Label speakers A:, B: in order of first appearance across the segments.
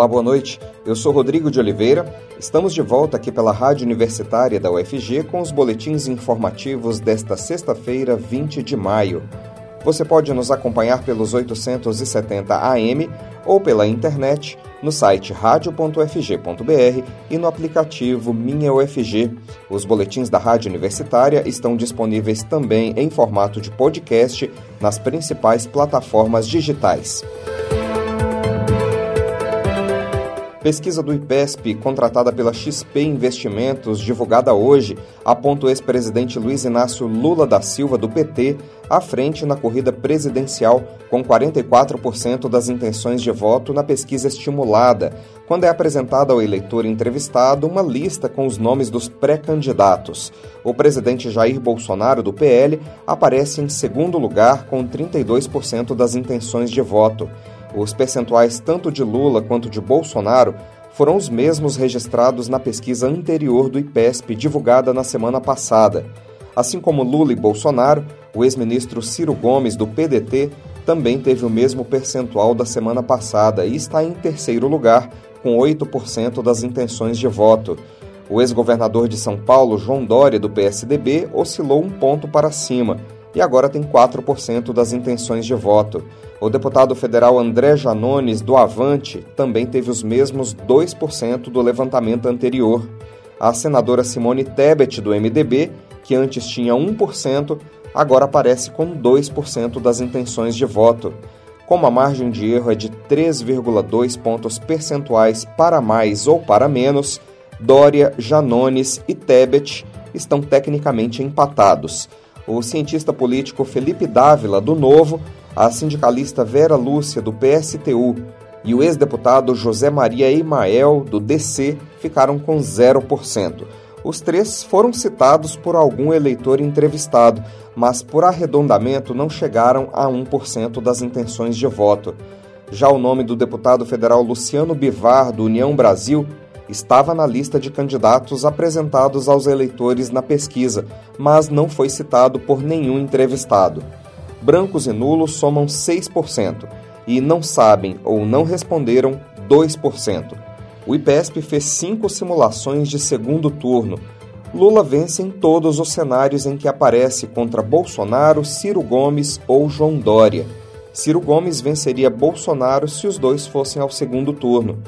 A: Olá, boa noite. Eu sou Rodrigo de Oliveira. Estamos de volta aqui pela Rádio Universitária da UFG com os boletins informativos desta sexta-feira, 20 de maio. Você pode nos acompanhar pelos 870 AM ou pela internet no site radio.ufg.br e no aplicativo Minha UFG. Os boletins da Rádio Universitária estão disponíveis também em formato de podcast nas principais plataformas digitais. Pesquisa do IPESP, contratada pela XP Investimentos, divulgada hoje, aponta o ex-presidente Luiz Inácio Lula da Silva, do PT, à frente na corrida presidencial, com 44% das intenções de voto na pesquisa estimulada, quando é apresentada ao eleitor entrevistado uma lista com os nomes dos pré-candidatos. O presidente Jair Bolsonaro, do PL, aparece em segundo lugar, com 32% das intenções de voto. Os percentuais tanto de Lula quanto de Bolsonaro foram os mesmos registrados na pesquisa anterior do IPESP, divulgada na semana passada. Assim como Lula e Bolsonaro, o ex-ministro Ciro Gomes, do PDT, também teve o mesmo percentual da semana passada e está em terceiro lugar, com 8% das intenções de voto. O ex-governador de São Paulo, João Dória, do PSDB, oscilou um ponto para cima e agora tem 4% das intenções de voto. O deputado federal André Janones, do Avante, também teve os mesmos 2% do levantamento anterior. A senadora Simone Tebet, do MDB, que antes tinha 1%, agora aparece com 2% das intenções de voto. Como a margem de erro é de 3,2 pontos percentuais para mais ou para menos, Dória, Janones e Tebet estão tecnicamente empatados o cientista político Felipe Dávila, do Novo, a sindicalista Vera Lúcia, do PSTU, e o ex-deputado José Maria Emael, do DC, ficaram com 0%. Os três foram citados por algum eleitor entrevistado, mas por arredondamento não chegaram a 1% das intenções de voto. Já o nome do deputado federal Luciano Bivar, do União Brasil, estava na lista de candidatos apresentados aos eleitores na pesquisa, mas não foi citado por nenhum entrevistado. Brancos e nulos somam 6% e não sabem ou não responderam 2%. O IPESP fez cinco simulações de segundo turno. Lula vence em todos os cenários em que aparece contra Bolsonaro, Ciro Gomes ou João Dória. Ciro Gomes venceria Bolsonaro se os dois fossem ao segundo turno.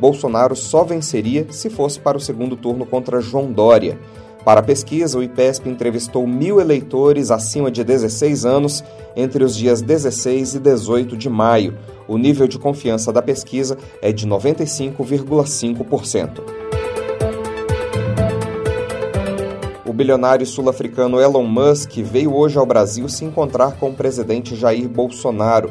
A: Bolsonaro só venceria se fosse para o segundo turno contra João Dória. Para a pesquisa, o IPESP entrevistou mil eleitores acima de 16 anos entre os dias 16 e 18 de maio. O nível de confiança da pesquisa é de 95,5%. O bilionário sul-africano Elon Musk veio hoje ao Brasil se encontrar com o presidente Jair Bolsonaro.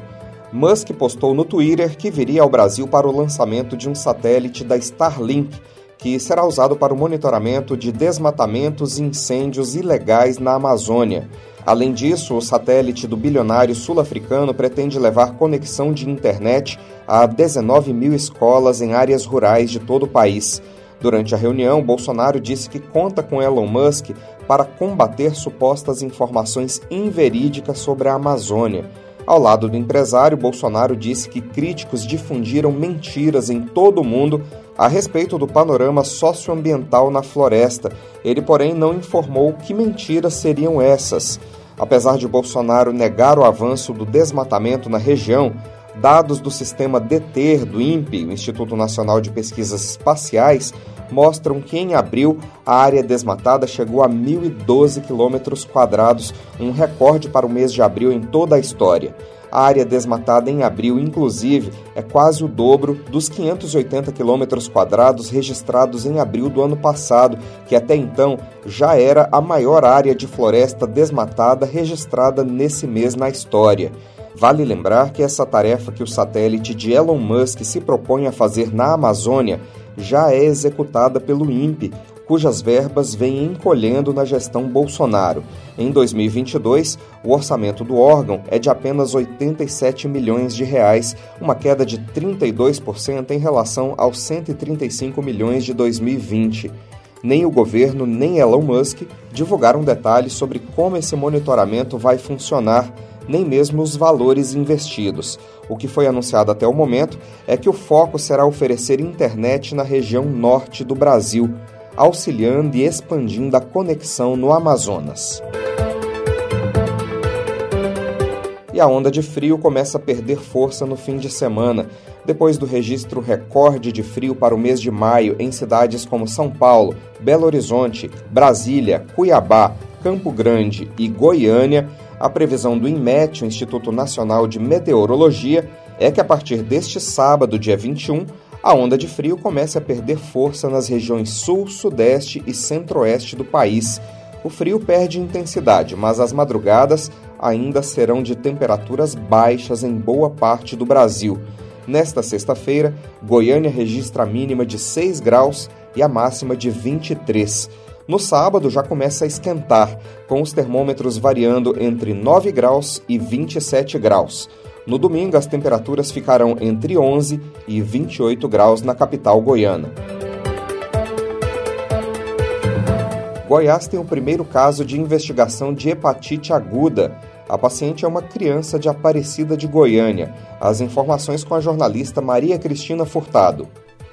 A: Musk postou no Twitter que viria ao Brasil para o lançamento de um satélite da Starlink, que será usado para o monitoramento de desmatamentos e incêndios ilegais na Amazônia. Além disso, o satélite do bilionário sul-africano pretende levar conexão de internet a 19 mil escolas em áreas rurais de todo o país. Durante a reunião, Bolsonaro disse que conta com Elon Musk para combater supostas informações inverídicas sobre a Amazônia. Ao lado do empresário, Bolsonaro disse que críticos difundiram mentiras em todo o mundo a respeito do panorama socioambiental na floresta. Ele, porém, não informou que mentiras seriam essas. Apesar de Bolsonaro negar o avanço do desmatamento na região, dados do sistema DETER do INPE, o Instituto Nacional de Pesquisas Espaciais, mostram que em abril a área desmatada chegou a 1.012 quilômetros quadrados, um recorde para o mês de abril em toda a história. A área desmatada em abril, inclusive, é quase o dobro dos 580 quilômetros quadrados registrados em abril do ano passado, que até então já era a maior área de floresta desmatada registrada nesse mês na história. Vale lembrar que essa tarefa que o satélite de Elon Musk se propõe a fazer na Amazônia já é executada pelo INPE, cujas verbas vêm encolhendo na gestão Bolsonaro. Em 2022, o orçamento do órgão é de apenas 87 milhões de reais, uma queda de 32% em relação aos 135 milhões de 2020. Nem o governo nem Elon Musk divulgaram detalhes sobre como esse monitoramento vai funcionar nem mesmo os valores investidos. O que foi anunciado até o momento é que o foco será oferecer internet na região norte do Brasil, auxiliando e expandindo a conexão no Amazonas. E a onda de frio começa a perder força no fim de semana, depois do registro recorde de frio para o mês de maio em cidades como São Paulo, Belo Horizonte, Brasília, Cuiabá, Campo Grande e Goiânia. A previsão do INMET, o Instituto Nacional de Meteorologia, é que a partir deste sábado, dia 21, a onda de frio comece a perder força nas regiões sul, sudeste e centro-oeste do país. O frio perde intensidade, mas as madrugadas ainda serão de temperaturas baixas em boa parte do Brasil. Nesta sexta-feira, Goiânia registra a mínima de 6 graus e a máxima de 23. No sábado já começa a esquentar, com os termômetros variando entre 9 graus e 27 graus. No domingo, as temperaturas ficarão entre 11 e 28 graus na capital goiana. Goiás tem o primeiro caso de investigação de hepatite aguda. A paciente é uma criança de Aparecida de Goiânia. As informações com a jornalista Maria Cristina Furtado.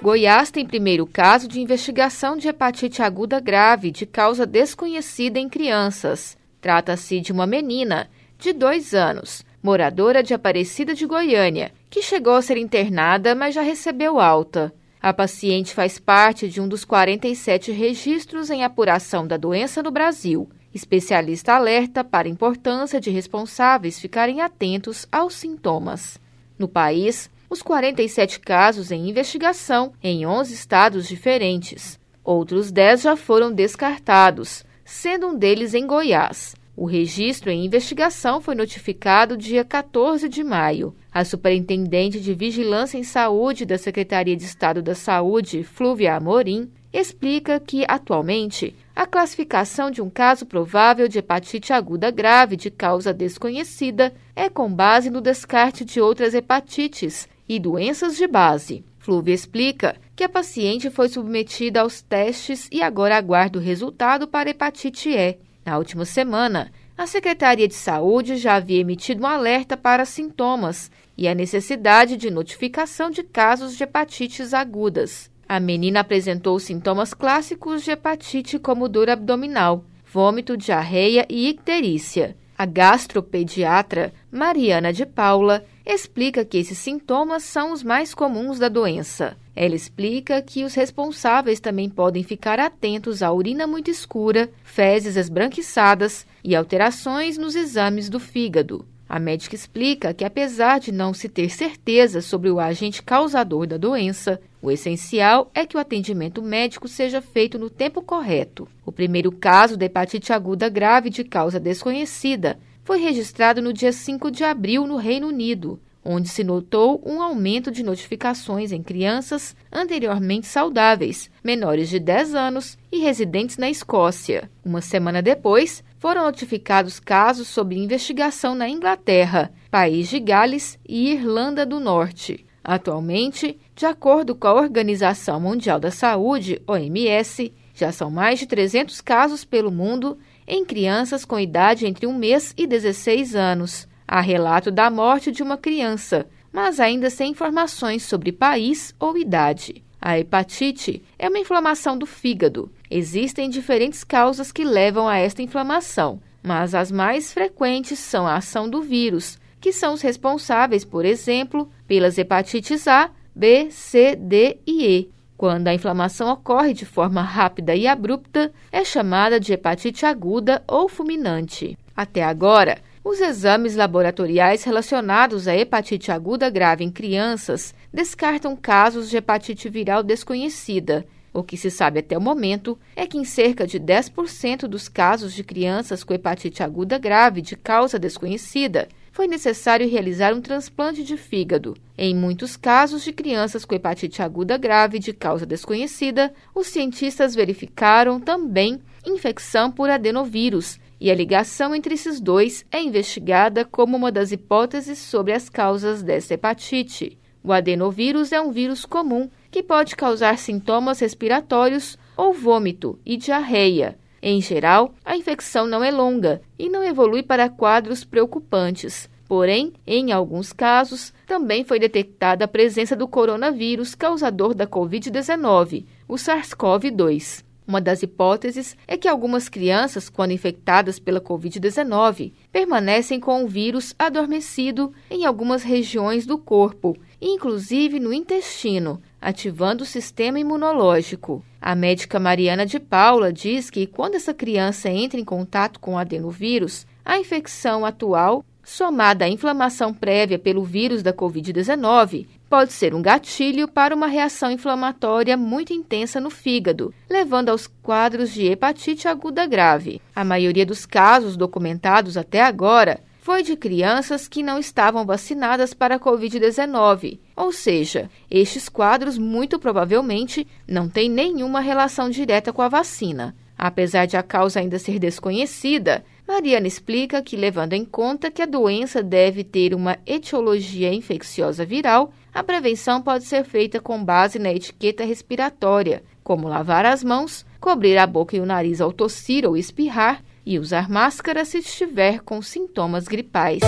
B: Goiás tem primeiro caso de investigação de hepatite aguda grave de causa desconhecida em crianças. Trata-se de uma menina de dois anos, moradora de Aparecida de Goiânia, que chegou a ser internada, mas já recebeu alta. A paciente faz parte de um dos 47 registros em apuração da doença no Brasil. Especialista alerta para a importância de responsáveis ficarem atentos aos sintomas. No país, os 47 casos em investigação em 11 estados diferentes. Outros 10 já foram descartados, sendo um deles em Goiás. O registro em investigação foi notificado dia 14 de maio. A superintendente de Vigilância em Saúde da Secretaria de Estado da Saúde, Flúvia Amorim, explica que, atualmente, a classificação de um caso provável de hepatite aguda grave de causa desconhecida é com base no descarte de outras hepatites e doenças de base. Flúvia explica que a paciente foi submetida aos testes e agora aguarda o resultado para hepatite E. Na última semana, a Secretaria de Saúde já havia emitido um alerta para sintomas e a necessidade de notificação de casos de hepatites agudas. A menina apresentou sintomas clássicos de hepatite como dor abdominal, vômito, diarreia e icterícia. A gastropediatra Mariana de Paula explica que esses sintomas são os mais comuns da doença. Ela explica que os responsáveis também podem ficar atentos à urina muito escura, fezes esbranquiçadas e alterações nos exames do fígado. A médica explica que, apesar de não se ter certeza sobre o agente causador da doença, o essencial é que o atendimento médico seja feito no tempo correto. O primeiro caso de hepatite aguda grave de causa desconhecida foi registrado no dia 5 de abril no Reino Unido, onde se notou um aumento de notificações em crianças anteriormente saudáveis, menores de 10 anos e residentes na Escócia. Uma semana depois, foram notificados casos sob investigação na Inglaterra, País de Gales e Irlanda do Norte. Atualmente, de acordo com a Organização Mundial da Saúde, OMS, já são mais de 300 casos pelo mundo em crianças com idade entre 1 mês e 16 anos. Há relato da morte de uma criança, mas ainda sem informações sobre país ou idade. A hepatite é uma inflamação do fígado. Existem diferentes causas que levam a esta inflamação, mas as mais frequentes são a ação do vírus, que são os responsáveis, por exemplo, pelas hepatites A, B, C, D e E. Quando a inflamação ocorre de forma rápida e abrupta, é chamada de hepatite aguda ou fulminante. Até agora, os exames laboratoriais relacionados à hepatite aguda grave em crianças descartam casos de hepatite viral desconhecida. O que se sabe até o momento é que em cerca de 10% dos casos de crianças com hepatite aguda grave de causa desconhecida, foi necessário realizar um transplante de fígado. Em muitos casos de crianças com hepatite aguda grave de causa desconhecida, os cientistas verificaram também infecção por adenovírus, e a ligação entre esses dois é investigada como uma das hipóteses sobre as causas dessa hepatite. O adenovírus é um vírus comum que pode causar sintomas respiratórios ou vômito e diarreia. Em geral, a infecção não é longa e não evolui para quadros preocupantes. Porém, em alguns casos, também foi detectada a presença do coronavírus causador da Covid-19, o SARS-CoV-2. Uma das hipóteses é que algumas crianças, quando infectadas pela Covid-19, permanecem com o vírus adormecido em algumas regiões do corpo, inclusive no intestino, ativando o sistema imunológico. A médica Mariana de Paula diz que quando essa criança entra em contato com o adenovírus, a infecção atual somada à inflamação prévia pelo vírus da Covid-19, pode ser um gatilho para uma reação inflamatória muito intensa no fígado, levando aos quadros de hepatite aguda grave. A maioria dos casos documentados até agora foi de crianças que não estavam vacinadas para a Covid-19, ou seja, estes quadros muito provavelmente não têm nenhuma relação direta com a vacina. Apesar de a causa ainda ser desconhecida, Mariana explica que, levando em conta que a doença deve ter uma etiologia infecciosa viral, a prevenção pode ser feita com base na etiqueta respiratória, como lavar as mãos, cobrir a boca e o nariz ao tossir ou espirrar e usar máscara se estiver com sintomas gripais.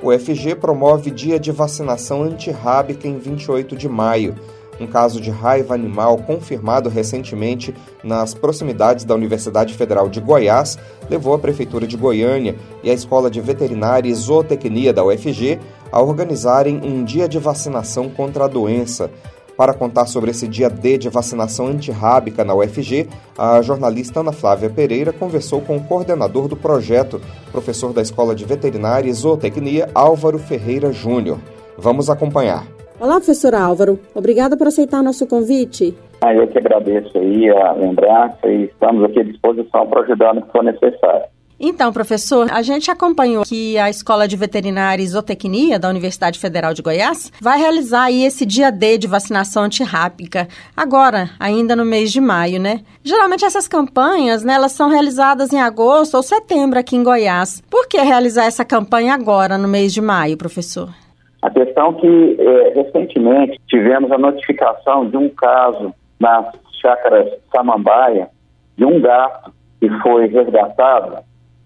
A: O FG promove dia de vacinação antirrábica em 28 de maio um caso de raiva animal confirmado recentemente nas proximidades da Universidade Federal de Goiás levou a Prefeitura de Goiânia e a Escola de Veterinária e Zootecnia da UFG a organizarem um dia de vacinação contra a doença. Para contar sobre esse dia D de vacinação antirrábica na UFG, a jornalista Ana Flávia Pereira conversou com o coordenador do projeto, professor da Escola de Veterinária e Zootecnia, Álvaro Ferreira Júnior. Vamos acompanhar.
C: Olá, professor Álvaro. Obrigada por aceitar nosso convite.
D: Ah, eu que agradeço aí a lembrança e estamos aqui à disposição para ajudar no que for necessário.
C: Então, professor, a gente acompanhou que a Escola de Veterinária e Zootecnia da Universidade Federal de Goiás vai realizar aí esse dia D de vacinação antirrábica, agora, ainda no mês de maio, né? Geralmente essas campanhas, né, elas são realizadas em agosto ou setembro aqui em Goiás. Por que realizar essa campanha agora, no mês de maio, professor?
D: A questão que é, recentemente tivemos a notificação de um caso nas chácaras Samambaia, de um gato que foi resgatado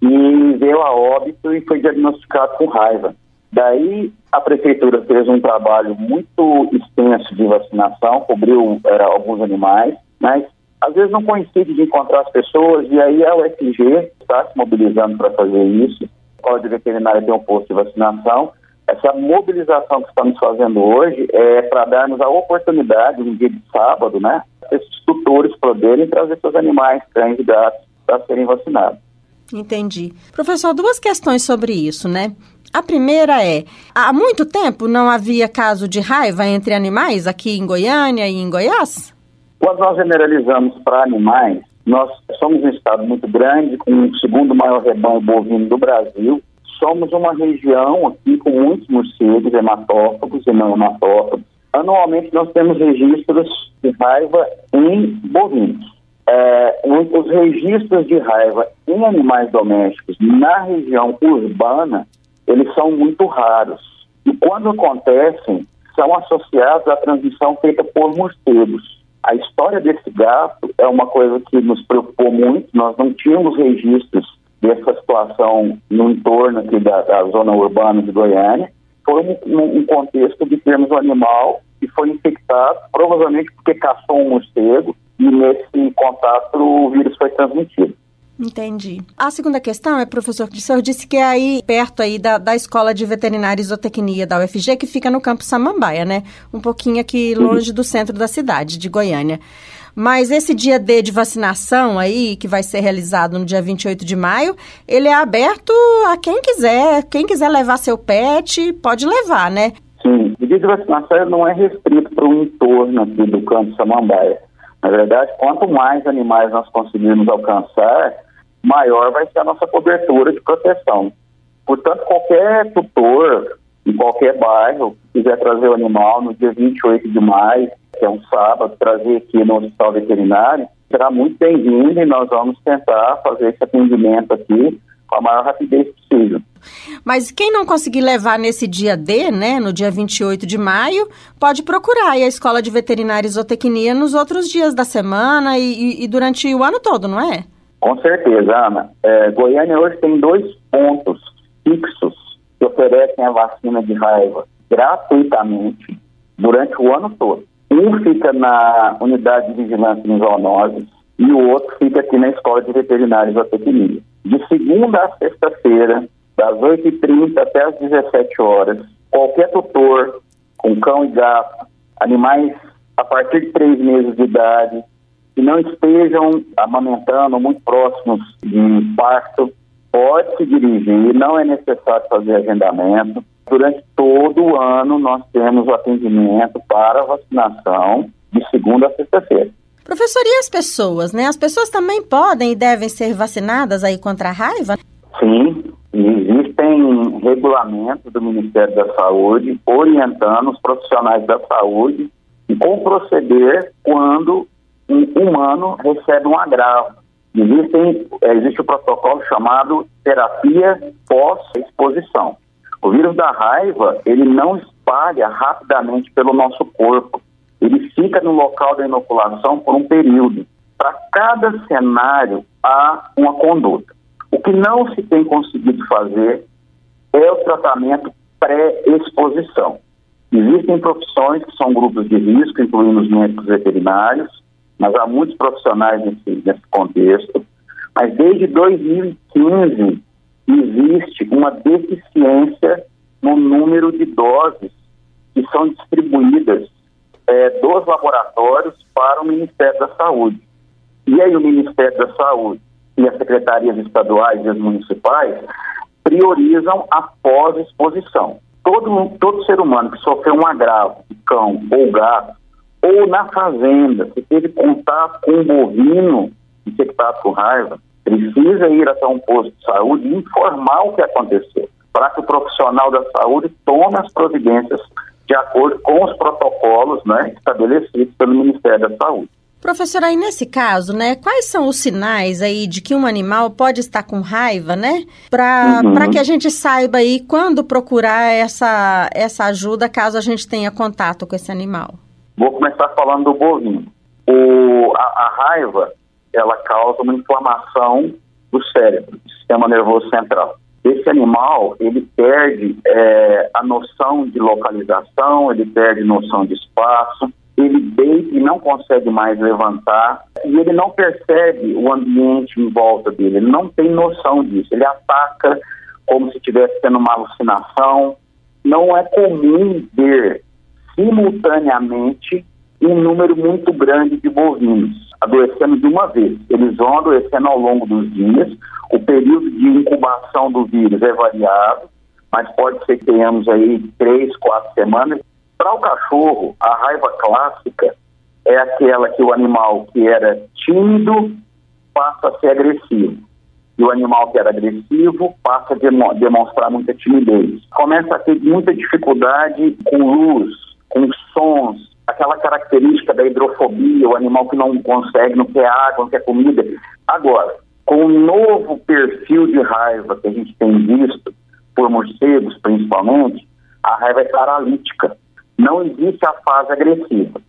D: e veio a óbito e foi diagnosticado com raiva. Daí a prefeitura fez um trabalho muito extenso de vacinação, cobriu é, alguns animais, mas às vezes não coincide de encontrar as pessoas e aí a UFG está se mobilizando para fazer isso. A Escola de Veterinária tem um posto de vacinação essa mobilização que estamos fazendo hoje é para darmos a oportunidade, no dia de sábado, né, esses tutores poderem trazer seus animais, cães e gatos, para serem vacinados.
C: Entendi. Professor, duas questões sobre isso, né? A primeira é: há muito tempo não havia caso de raiva entre animais aqui em Goiânia e em Goiás?
D: Quando nós generalizamos para animais, nós somos um estado muito grande, com o segundo maior rebanho bovino do Brasil, somos uma região aqui com muitos morcegos, hematófagos e não hematófagos. Anualmente nós temos registros de raiva em bovinos. É, os registros de raiva em animais domésticos na região urbana, eles são muito raros. E quando acontecem, são associados à transmissão feita por morcegos. A história desse gato é uma coisa que nos preocupou muito, nós não tínhamos registros dessa situação no entorno aqui da, da zona urbana de Goiânia, foi um, um, contexto de termos um animal que foi infectado, provavelmente porque caçou um morcego, e nesse contato o vírus foi transmitido.
C: Entendi. A segunda questão é, professor, o senhor disse que é aí perto aí da, da Escola de Veterinária e Zootecnia da UFG, que fica no campo Samambaia, né? Um pouquinho aqui longe do centro da cidade, de Goiânia. Mas esse dia D de vacinação aí, que vai ser realizado no dia 28 de maio, ele é aberto a quem quiser. Quem quiser levar seu pet, pode levar, né?
D: Sim, o dia de vacinação não é restrito para o entorno aqui do campo Samambaia. Na verdade, quanto mais animais nós conseguirmos alcançar, maior vai ser a nossa cobertura de proteção. Portanto, qualquer tutor em qualquer bairro quiser trazer o animal no dia 28 de maio, que é um sábado, trazer aqui no hospital veterinário, será muito bem-vindo e nós vamos tentar fazer esse atendimento aqui com a maior rapidez possível.
C: Mas quem não conseguir levar nesse dia D, né, no dia 28 de maio, pode procurar a Escola de Veterinária e Zootecnia nos outros dias da semana e, e, e durante o ano todo, não é?
D: Com certeza, Ana. É, Goiânia hoje tem dois pontos fixos que oferecem a vacina de raiva gratuitamente durante o ano todo. Um fica na unidade de vigilância em zoonoses e o outro fica aqui na Escola de Veterinários da Tecnia. De segunda a sexta-feira, das 8h30 até as 17 horas, qualquer tutor com cão e gato, animais a partir de três meses de idade, que não estejam amamentando muito próximos de parto, pode se dirigir, não é necessário fazer agendamento. Durante todo o ano, nós temos o atendimento para vacinação de segunda a sexta-feira.
C: Professor, e as pessoas, né? As pessoas também podem e devem ser vacinadas aí contra a raiva?
D: Sim, existem regulamentos do Ministério da Saúde orientando os profissionais da saúde como proceder quando um humano recebe um agravo. Existem, existe o um protocolo chamado terapia pós-exposição. O vírus da raiva, ele não espalha rapidamente pelo nosso corpo. Ele fica no local da inoculação por um período. Para cada cenário, há uma conduta. Que não se tem conseguido fazer é o tratamento pré-exposição. Existem profissões que são grupos de risco, incluindo os médicos veterinários, mas há muitos profissionais nesse, nesse contexto. Mas desde 2015 existe uma deficiência no número de doses que são distribuídas é, dos laboratórios para o Ministério da Saúde. E aí o Ministério da Saúde e as secretarias estaduais e as municipais priorizam a pós-exposição. Todo, todo ser humano que sofreu um agravo de cão ou gato, ou na fazenda, se teve contato com um bovino infectado com raiva, precisa ir até um posto de saúde e informar o que aconteceu, para que o profissional da saúde tome as providências de acordo com os protocolos né, estabelecidos pelo Ministério da Saúde.
C: Professor, aí nesse caso, né, quais são os sinais aí de que um animal pode estar com raiva, né? Para uhum. que a gente saiba aí quando procurar essa, essa ajuda caso a gente tenha contato com esse animal.
D: Vou começar falando do bovino. O, a, a raiva, ela causa uma inflamação do cérebro, do sistema nervoso central. Esse animal, ele perde é, a noção de localização, ele perde noção de espaço, ele deita e não consegue mais levantar, e ele não percebe o ambiente em volta dele, ele não tem noção disso, ele ataca como se estivesse tendo uma alucinação. Não é comum ver simultaneamente um número muito grande de bovinos adoecendo de uma vez. Eles vão adoecendo ao longo dos dias, o período de incubação do vírus é variado, mas pode ser que tenhamos aí três, quatro semanas para o cachorro, a raiva clássica é aquela que o animal que era tímido passa a ser agressivo. E o animal que era agressivo passa a demonstrar muita timidez. Começa a ter muita dificuldade com luz, com sons, aquela característica da hidrofobia, o animal que não consegue, não quer água, não quer comida. Agora, com o novo perfil de raiva que a gente tem visto, por morcegos principalmente, a raiva é paralítica não existe a fase agressiva.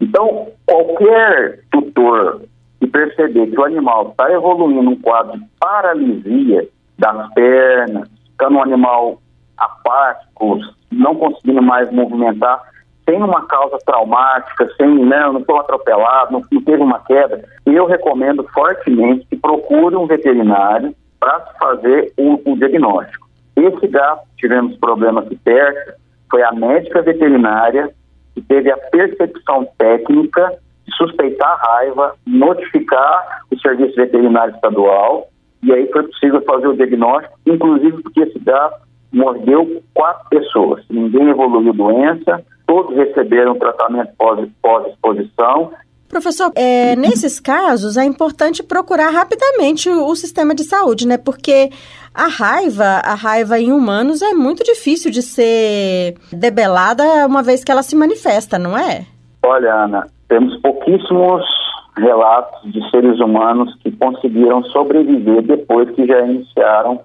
D: Então, qualquer tutor que perceber que o animal está evoluindo um quadro de paralisia das pernas, ficando um animal apático, não conseguindo mais movimentar, sem uma causa traumática, sem, né, não foi atropelado, não, não teve uma queda, eu recomendo fortemente que procure um veterinário para fazer o, o diagnóstico. Esse gato, tivemos problema aqui perto, foi a médica veterinária que teve a percepção técnica de suspeitar a raiva, notificar o serviço veterinário estadual, e aí foi possível fazer o diagnóstico, inclusive porque esse gato mordeu quatro pessoas. Ninguém evoluiu doença, todos receberam tratamento pós-exposição
C: Professor, é, nesses casos é importante procurar rapidamente o, o, sistema de saúde, né? Porque a raiva, a raiva em humanos é muito difícil de ser debelada uma vez que ela se manifesta, não é?
D: Olha, Ana, temos pouquíssimos relatos de seres humanos que conseguiram sobreviver depois que já iniciaram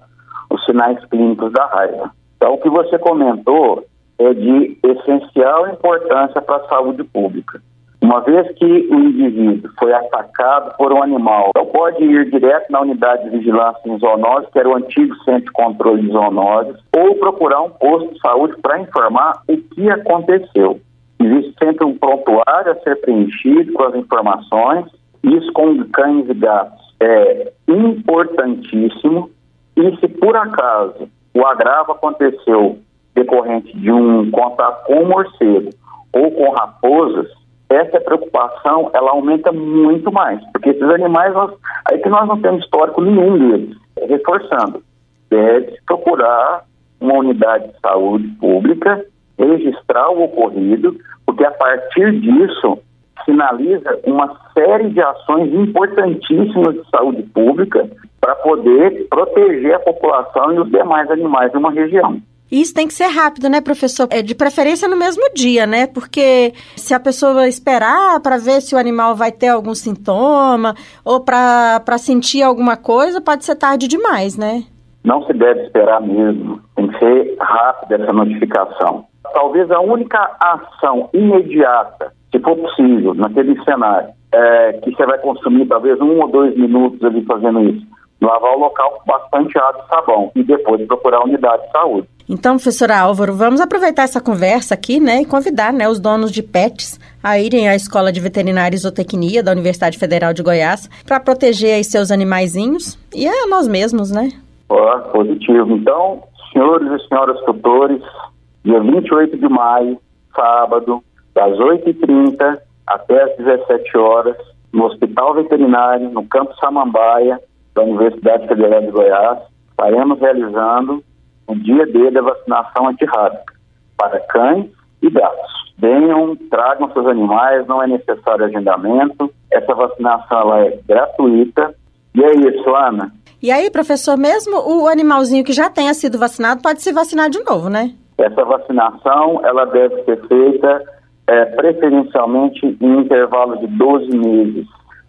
D: os sinais clínicos da raiva. Então, o que você comentou é de essencial importância para a saúde pública. Uma vez que o indivíduo foi atacado por um animal, então pode ir direto na unidade de vigilância em zoonose, que era o antigo centro de controle de zoonoses, ou procurar um posto de saúde para informar o que aconteceu. Existe sempre um prontuário a ser preenchido com as informações, isso com cães e gatos é importantíssimo, e se por acaso o agravo aconteceu decorrente de um contato com morcego ou com raposas, essa preocupação ela aumenta muito mais, porque esses animais, nós, aí que nós não temos histórico nenhum deles. Reforçando, deve procurar uma unidade de saúde pública, registrar o ocorrido, porque a partir disso sinaliza uma série de ações importantíssimas de saúde pública para poder proteger a população e os demais animais de uma região.
C: Isso tem que ser rápido, né, professor? É de preferência no mesmo dia, né? Porque se a pessoa esperar para ver se o animal vai ter algum sintoma ou para sentir alguma coisa, pode ser tarde demais, né?
D: Não se deve esperar mesmo. Tem que ser rápida essa notificação. Talvez a única ação imediata, se for possível, naquele cenário, é que você vai consumir talvez um ou dois minutos ali fazendo isso lavar o local com bastante água e sabão e depois procurar a unidade de saúde.
C: Então, professor Álvaro, vamos aproveitar essa conversa aqui, né, e convidar, né, os donos de pets a irem à Escola de Veterinária e Zootecnia da Universidade Federal de Goiás para proteger aí seus animaizinhos e a nós mesmos, né?
D: Ó, positivo. Então, senhores e senhoras tutores, dia 28 de maio, sábado, das 8h30 até as 17 horas, no Hospital Veterinário, no Campo Samambaia, da Universidade Federal de Goiás, estaremos realizando o dia D da vacinação antirrábica para cães e gatos. Venham, tragam seus animais, não é necessário agendamento. Essa vacinação ela é gratuita. E é isso, Ana.
C: E aí, professor, mesmo o animalzinho que já tenha sido vacinado pode se vacinar de novo, né?
D: Essa vacinação ela deve ser feita é, preferencialmente em intervalo de 12 meses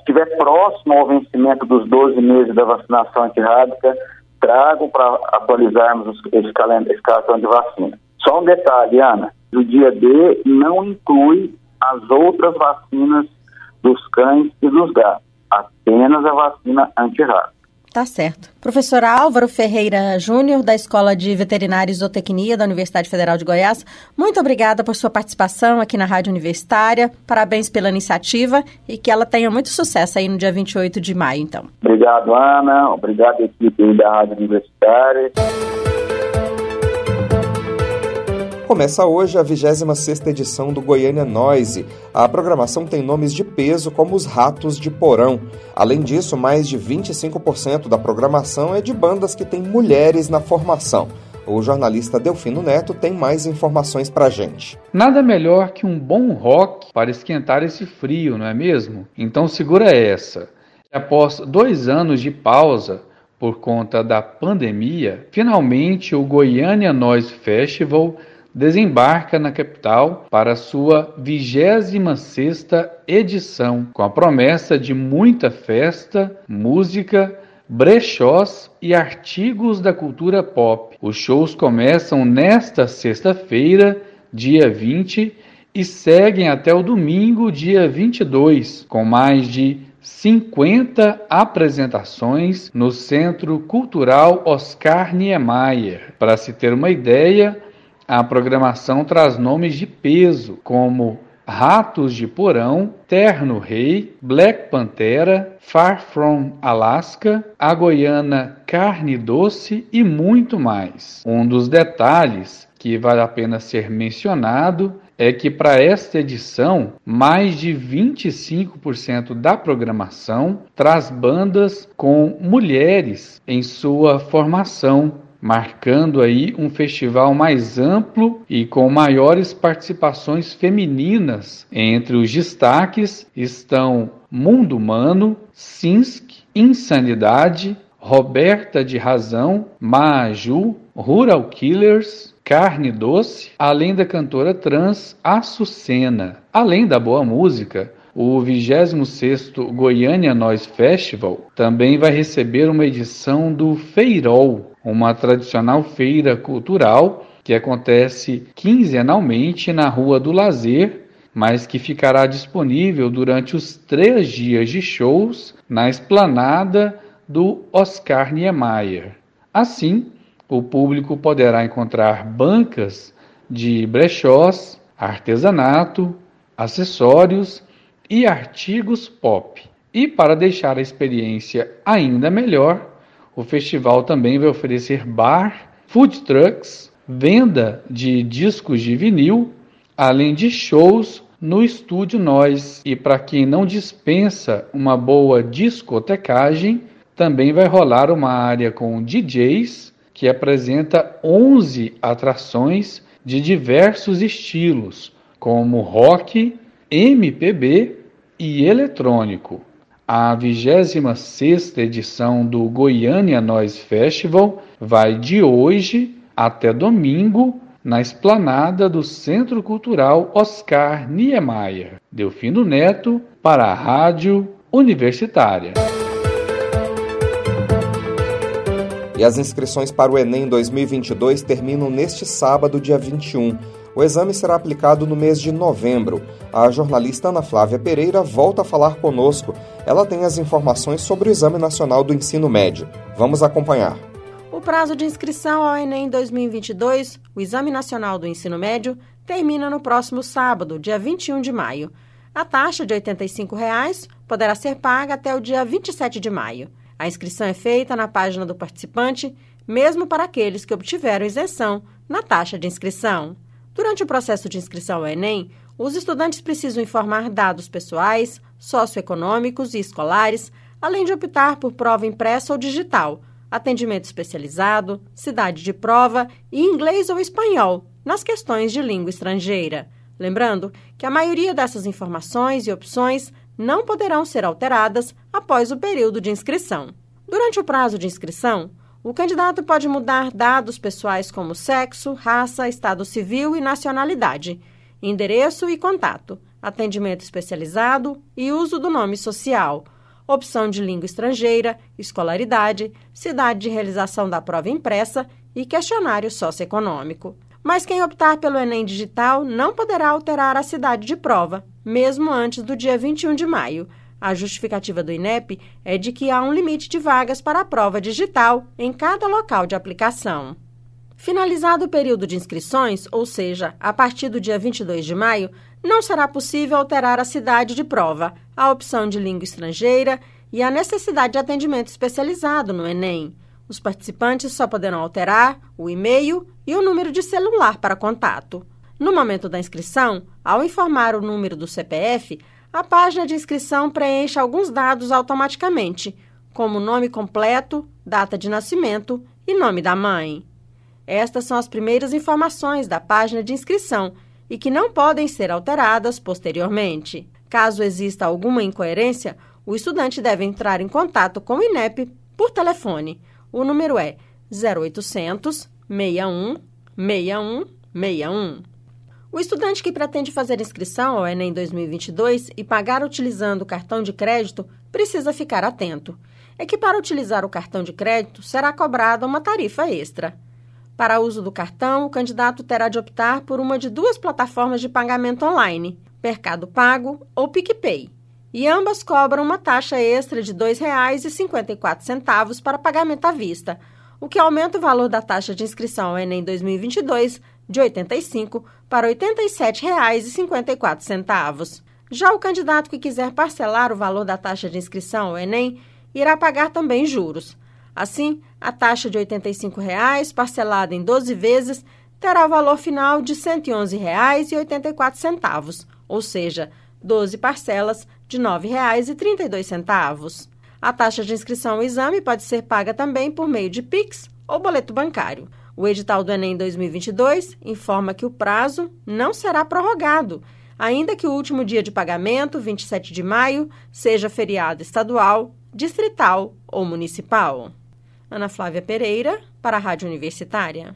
D: estiver próximo ao vencimento dos 12 meses da vacinação antirrábica, trago para atualizarmos esse, calendário, de vacina. Só um detalhe, Ana, o dia D não inclui as outras vacinas dos cães e dos gatos, apenas a vacina antirrábica.
C: Tá certo. Professor Álvaro Ferreira Júnior, da Escola de Veterinária e Zootecnia da Universidade Federal de Goiás, muito obrigada por sua participação aqui na Rádio Universitária. Parabéns pela iniciativa e que ela tenha muito sucesso aí no dia 28 de maio, então.
D: Obrigado, Ana. Obrigado, equipe da Rádio Universitária.
A: Começa hoje a 26ª edição do Goiânia Noise. A programação tem nomes de peso como os Ratos de Porão. Além disso, mais de 25% da programação é de bandas que têm mulheres na formação. O jornalista Delfino Neto tem mais informações pra gente.
E: Nada melhor que um bom rock para esquentar esse frio, não é mesmo? Então segura essa. Após dois anos de pausa, por conta da pandemia, finalmente o Goiânia Noise Festival desembarca na capital para sua 26ª edição, com a promessa de muita festa, música, brechós e artigos da cultura pop. Os shows começam nesta sexta-feira, dia 20, e seguem até o domingo, dia 22, com mais de 50 apresentações no Centro Cultural Oscar Niemeyer. Para se ter uma ideia, a programação traz nomes de peso, como Ratos de Porão, Terno Rei, Black Pantera, Far From Alaska, a Goiana Carne Doce e muito mais. Um dos detalhes que vale a pena ser mencionado é que para esta edição, mais de 25% da programação traz bandas com mulheres em sua formação, marcando aí um festival mais amplo e com maiores participações femininas. Entre os destaques estão Mundo Humano, Sinsk, Insanidade, Roberta de Razão, Maju, Rural Killers, Carne Doce, além da cantora trans Açucena. Além da boa música, o 26º Goiânia Noise Festival também vai receber uma edição do Feirol, uma tradicional feira cultural que acontece quinzenalmente na Rua do Lazer, mas que ficará disponível durante os três dias de shows na esplanada do Oscar Niemeyer. Assim, o público poderá encontrar bancas de brechós, artesanato, acessórios e artigos pop. E para deixar a experiência ainda melhor, o festival também vai oferecer bar, food trucks, venda de discos de vinil, além de shows no estúdio Nós. E para quem não dispensa uma boa discotecagem, também vai rolar uma área com DJs que apresenta 11 atrações de diversos estilos, como rock, MPB e eletrônico. A 26ª edição do Goiânia Noise Festival vai de hoje até domingo na esplanada do Centro Cultural Oscar Niemeyer. Delfino Neto para a Rádio Universitária.
A: E as inscrições para o Enem 2022 terminam neste sábado, dia 21. O exame será aplicado no mês de novembro. A jornalista Ana Flávia Pereira volta a falar conosco. Ela tem as informações sobre o Exame Nacional do Ensino Médio. Vamos acompanhar.
C: O prazo de inscrição ao Enem 2022, o Exame Nacional do Ensino Médio, termina no próximo sábado, dia 21 de maio. A taxa de 85 reais poderá ser paga até o dia 27 de maio. A inscrição é feita na página do participante, mesmo para aqueles que obtiveram isenção na taxa de inscrição. Durante o processo de inscrição ao Enem, os estudantes precisam informar dados pessoais, socioeconômicos e escolares, além de optar por prova impressa ou digital, atendimento especializado, cidade de prova e inglês ou espanhol nas questões de língua estrangeira. Lembrando que a maioria dessas informações e opções não poderão ser alteradas após o período de inscrição. Durante o prazo de inscrição, o candidato pode mudar dados pessoais como sexo, raça, estado civil e nacionalidade, endereço e contato, atendimento especializado e uso do nome social, opção de língua estrangeira, escolaridade, cidade de realização da prova impressa e questionário socioeconômico. Mas quem optar pelo Enem Digital não poderá alterar a cidade de prova, mesmo antes do dia 21 de maio, a justificativa do INEP é de que há um limite de vagas para a prova digital em cada local de aplicação. Finalizado o período de inscrições, ou seja, a partir do dia 22 de maio, não será possível alterar a cidade de prova, a opção de língua estrangeira e a necessidade de atendimento especializado no Enem. Os participantes só poderão alterar o e-mail e o número de celular para contato. No momento da inscrição, ao informar o número do CPF, a página de inscrição preenche alguns dados automaticamente, como nome completo, data de nascimento e nome da mãe. Estas são as primeiras informações da página de inscrição e que não podem ser alteradas posteriormente. Caso exista alguma incoerência, o estudante deve entrar em contato com o INEP por telefone. O número é 0800 61 61 61. O estudante que pretende fazer inscrição ao Enem 2022 e pagar utilizando o cartão de crédito precisa ficar atento. É que para utilizar o cartão de crédito será cobrada uma tarifa extra. Para uso do cartão, o candidato terá de optar por uma de duas plataformas de pagamento online, Mercado Pago ou PicPay, e ambas cobram uma taxa extra de R$ 2,54 para pagamento à vista, o que aumenta o valor da taxa de inscrição ao Enem 2022 de R$ 85 para R$ 87,54. Já o candidato que quiser parcelar o valor da taxa de inscrição ao Enem irá pagar também juros. Assim, a taxa de 85 reais, parcelada em 12 vezes, terá o valor final de R$ 111,84, ou seja, 12 parcelas de R$ 9,32. A taxa de inscrição ao exame pode ser paga também por meio de Pix ou boleto bancário. O edital do Enem 2022 informa que o prazo não será prorrogado, ainda que o último dia de pagamento, 27 de maio, seja feriado estadual, distrital ou municipal. Ana Flávia Pereira, para a Rádio Universitária.